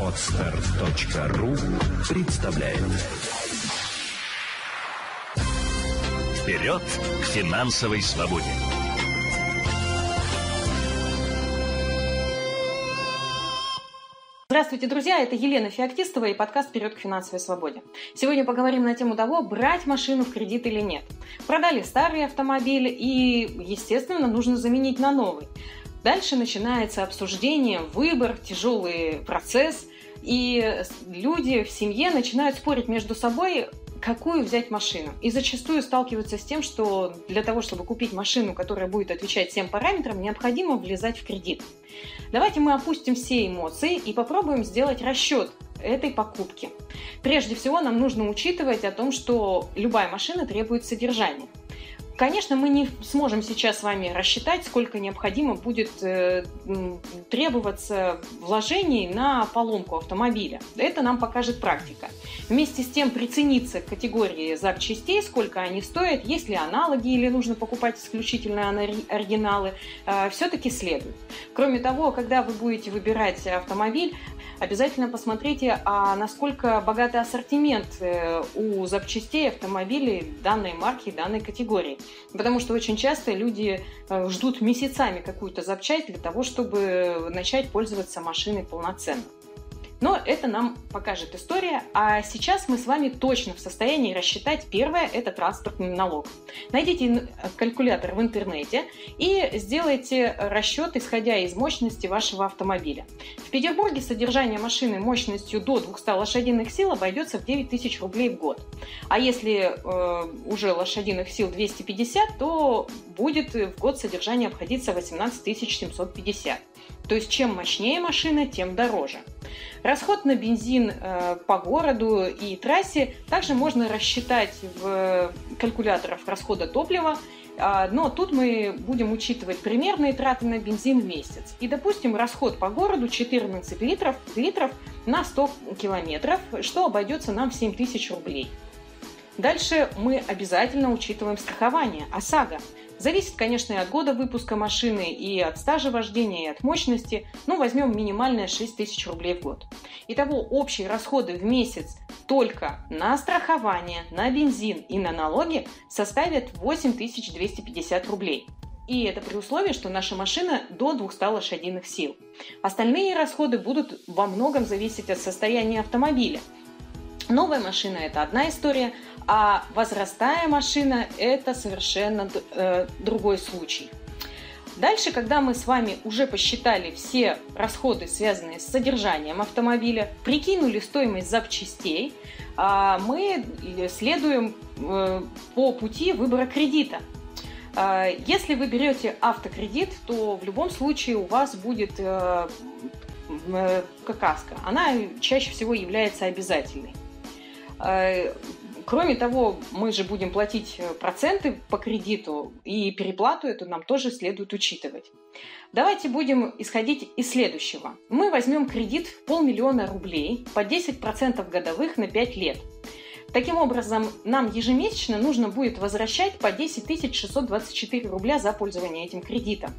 Отстар.ру представляет Вперед к финансовой свободе! Здравствуйте, друзья! Это Елена Феоктистова и подкаст «Вперед к финансовой свободе». Сегодня поговорим на тему того, брать машину в кредит или нет. Продали старый автомобиль и, естественно, нужно заменить на новый. Дальше начинается обсуждение, выбор, тяжелый процесс, и люди в семье начинают спорить между собой, какую взять машину. И зачастую сталкиваются с тем, что для того, чтобы купить машину, которая будет отвечать всем параметрам, необходимо влезать в кредит. Давайте мы опустим все эмоции и попробуем сделать расчет этой покупки. Прежде всего, нам нужно учитывать о том, что любая машина требует содержания. Конечно, мы не сможем сейчас с вами рассчитать, сколько необходимо будет э, требоваться вложений на поломку автомобиля. Это нам покажет практика. Вместе с тем прицениться к категории запчастей, сколько они стоят, есть ли аналоги или нужно покупать исключительно оригиналы, э, все-таки следует. Кроме того, когда вы будете выбирать автомобиль, обязательно посмотрите, а насколько богатый ассортимент э, у запчастей автомобилей данной марки, данной категории. Потому что очень часто люди э, ждут месяцами какую-то запчасть для того, чтобы начать пользоваться машиной полноценно. Но это нам покажет история. А сейчас мы с вами точно в состоянии рассчитать первое – это транспортный налог. Найдите калькулятор в интернете и сделайте расчет, исходя из мощности вашего автомобиля. В Петербурге содержание машины мощностью до 200 лошадиных сил обойдется в 9 тысяч рублей в год. А если э, уже лошадиных сил 250, то будет в год содержание обходиться 18 750. То есть чем мощнее машина, тем дороже. Расход на бензин э, по городу и трассе также можно рассчитать в калькуляторах расхода топлива, э, но тут мы будем учитывать примерные траты на бензин в месяц. И, допустим, расход по городу 14 литров, литров на 100 километров, что обойдется нам в 7 тысяч рублей. Дальше мы обязательно учитываем страхование ОСАГО – Зависит, конечно, и от года выпуска машины, и от стажа вождения, и от мощности. Ну, возьмем минимальное 6 тысяч рублей в год. Итого общие расходы в месяц только на страхование, на бензин и на налоги составят 8250 рублей. И это при условии, что наша машина до 200 лошадиных сил. Остальные расходы будут во многом зависеть от состояния автомобиля. Новая машина – это одна история, а возрастая машина – это совершенно э, другой случай. Дальше, когда мы с вами уже посчитали все расходы, связанные с содержанием автомобиля, прикинули стоимость запчастей, э, мы следуем э, по пути выбора кредита. Э, если вы берете автокредит, то в любом случае у вас будет э, э, каска. Она чаще всего является обязательной. Кроме того, мы же будем платить э, проценты по кредиту, и переплату эту нам тоже следует учитывать. Давайте будем исходить из следующего. Мы возьмем кредит в полмиллиона рублей по 10% годовых на 5 лет. Таким образом, нам ежемесячно нужно будет возвращать по 10 624 рубля за пользование этим кредитом.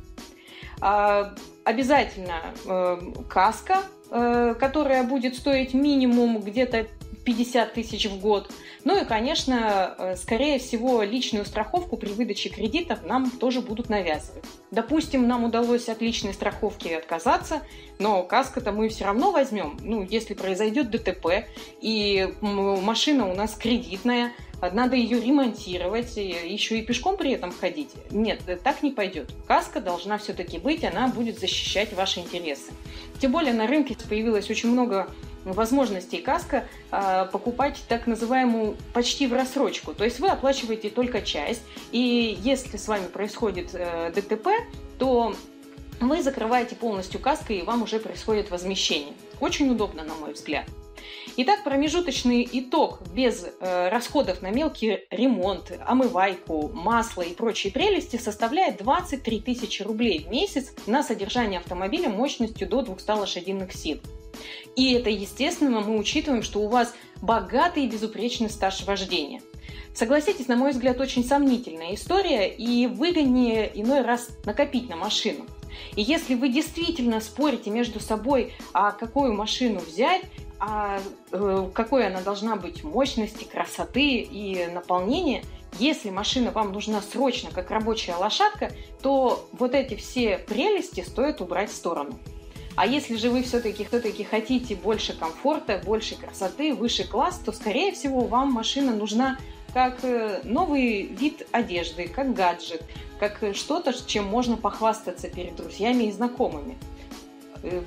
А, обязательно э, каска, э, которая будет стоить минимум где-то 50 тысяч в год. Ну и, конечно, э, скорее всего, личную страховку при выдаче кредитов нам тоже будут навязывать. Допустим, нам удалось от личной страховки отказаться, но каско-то мы все равно возьмем. Ну, если произойдет ДТП, и машина у нас кредитная, надо ее ремонтировать, еще и пешком при этом ходить. Нет, так не пойдет. Каска должна все-таки быть, она будет защищать ваши интересы. Тем более на рынке появилось очень много возможностей каска э, покупать так называемую почти в рассрочку. То есть вы оплачиваете только часть, и если с вами происходит э, ДТП, то вы закрываете полностью каской, и вам уже происходит возмещение. Очень удобно, на мой взгляд. Итак, промежуточный итог без э, расходов на мелкий ремонт, омывайку, масло и прочие прелести составляет 23 тысячи рублей в месяц на содержание автомобиля мощностью до 200 лошадиных сил. И это, естественно, мы учитываем, что у вас богатый и безупречный стаж вождения. Согласитесь, на мой взгляд, очень сомнительная история, и выгоднее иной раз накопить на машину. И если вы действительно спорите между собой, а какую машину взять, а э, какой она должна быть мощности, красоты и наполнения, если машина вам нужна срочно, как рабочая лошадка, то вот эти все прелести стоит убрать в сторону. А если же вы все-таки все-таки хотите больше комфорта, больше красоты, выше класс, то, скорее всего, вам машина нужна как э, новый вид одежды, как гаджет, как э, что-то, чем можно похвастаться перед друзьями и знакомыми. Э,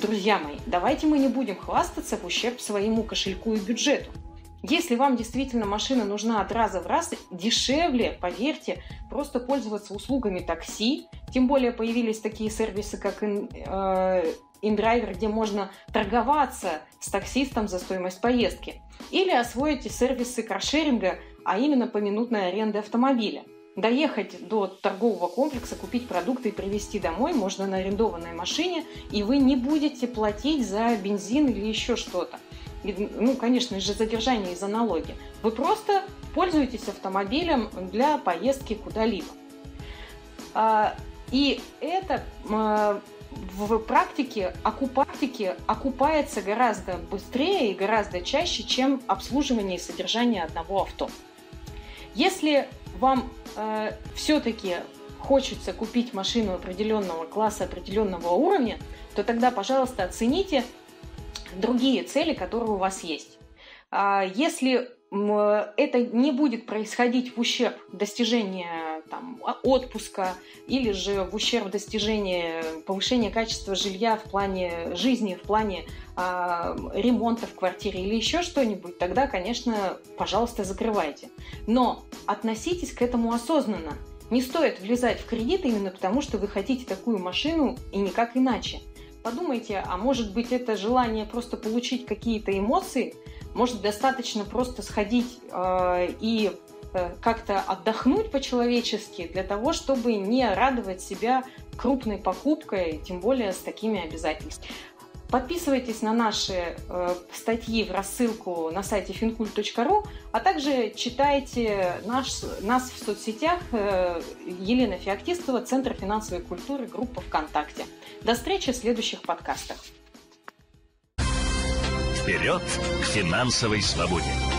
друзья мои, давайте мы не будем хвастаться в ущерб своему кошельку и бюджету. Если вам действительно машина нужна от раза в раз, дешевле, поверьте, просто пользоваться услугами такси. Тем более появились такие сервисы, как InDriver, где можно торговаться с таксистом за стоимость поездки. Или освоите сервисы каршеринга, а именно поминутной аренды автомобиля. Доехать до торгового комплекса, купить продукты и привезти домой можно на арендованной машине, и вы не будете платить за бензин или еще что-то. Ну, конечно же, задержание из-за налоги. Вы просто пользуетесь автомобилем для поездки куда-либо. А, и это в практике, окупартике окупается гораздо быстрее и гораздо чаще, чем обслуживание и содержание одного авто. Если вам э, все-таки хочется купить машину определенного класса, определенного уровня, то тогда, пожалуйста, оцените другие цели, которые у вас есть. А если это не будет происходить в ущерб достижения там, отпуска или же в ущерб достижения повышения качества жилья в плане жизни, в плане э, ремонта в квартире или еще что-нибудь, тогда, конечно, пожалуйста, закрывайте. Но относитесь к этому осознанно. Не стоит влезать в кредит именно потому, что вы хотите такую машину и никак иначе. Подумайте, а может быть это желание просто получить какие-то эмоции – может, достаточно просто сходить э, и э, как-то отдохнуть по-человечески для того, чтобы не радовать себя крупной покупкой, тем более с такими обязательствами. Подписывайтесь на наши э, статьи в рассылку на сайте fincult.ru, а также читайте наш, нас в соцсетях э, Елена Феоктистова, Центр финансовой культуры, группа ВКонтакте. До встречи в следующих подкастах. Вперед к финансовой свободе!